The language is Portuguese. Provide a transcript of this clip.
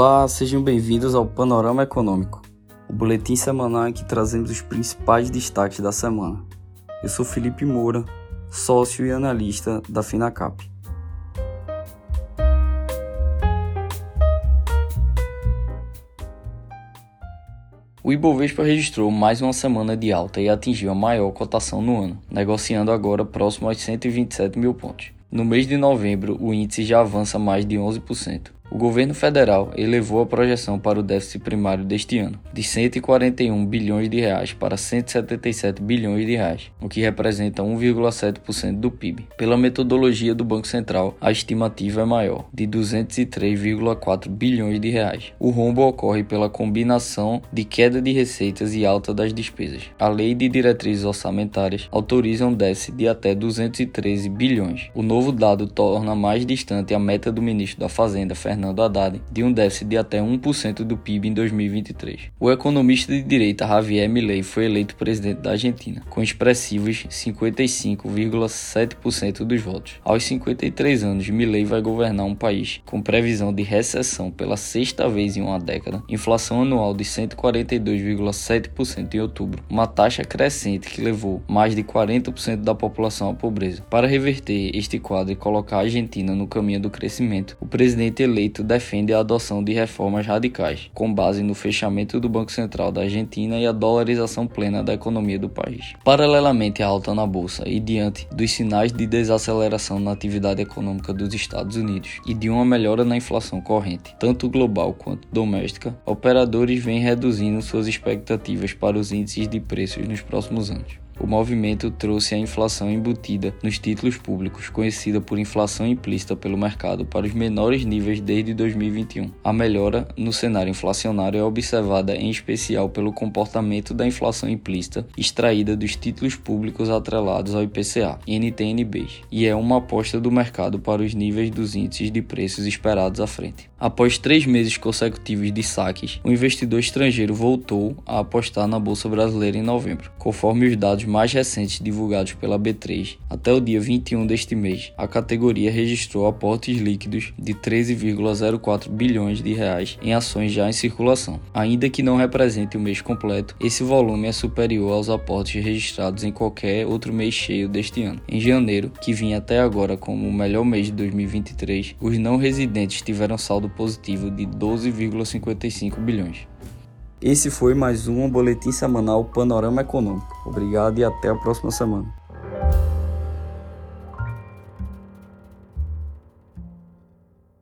Olá, sejam bem-vindos ao Panorama Econômico, o boletim semanal em que trazemos os principais destaques da semana. Eu sou Felipe Moura, sócio e analista da Finacap. O Ibovespa registrou mais uma semana de alta e atingiu a maior cotação no ano, negociando agora próximo aos 127 mil pontos. No mês de novembro, o índice já avança mais de 11%. O governo federal elevou a projeção para o déficit primário deste ano de 141 bilhões de reais para 177 bilhões de reais, o que representa 1,7% do PIB. Pela metodologia do Banco Central, a estimativa é maior, de 203,4 bilhões de reais. O rombo ocorre pela combinação de queda de receitas e alta das despesas. A Lei de Diretrizes Orçamentárias autoriza um déficit de até 213 bilhões. O novo dado torna mais distante a meta do ministro da Fazenda, Fernando Fernando Haddad de um déficit de até 1% do PIB em 2023. O economista de direita Javier Milei foi eleito presidente da Argentina, com expressivos 55,7% dos votos. Aos 53 anos, Milei vai governar um país com previsão de recessão pela sexta vez em uma década, inflação anual de 142,7% em outubro, uma taxa crescente que levou mais de 40% da população à pobreza. Para reverter este quadro e colocar a Argentina no caminho do crescimento, o presidente eleito eleito defende a adoção de reformas radicais, com base no fechamento do Banco Central da Argentina e a dolarização plena da economia do país. Paralelamente à alta na bolsa e diante dos sinais de desaceleração na atividade econômica dos Estados Unidos e de uma melhora na inflação corrente, tanto global quanto doméstica, operadores vêm reduzindo suas expectativas para os índices de preços nos próximos anos. O movimento trouxe a inflação embutida nos títulos públicos, conhecida por inflação implícita pelo mercado, para os menores níveis desde 2021. A melhora no cenário inflacionário é observada em especial pelo comportamento da inflação implícita extraída dos títulos públicos atrelados ao IPCA, NTNBs, e é uma aposta do mercado para os níveis dos índices de preços esperados à frente. Após três meses consecutivos de saques, o investidor estrangeiro voltou a apostar na Bolsa Brasileira em novembro, conforme os dados mais recentes divulgados pela B3, até o dia 21 deste mês, a categoria registrou aportes líquidos de 13,04 bilhões de reais em ações já em circulação. Ainda que não represente o mês completo, esse volume é superior aos aportes registrados em qualquer outro mês cheio deste ano. Em janeiro, que vinha até agora como o melhor mês de 2023, os não residentes tiveram saldo positivo de 12,55 bilhões. Esse foi mais um boletim semanal Panorama Econômico. Obrigado e até a próxima semana.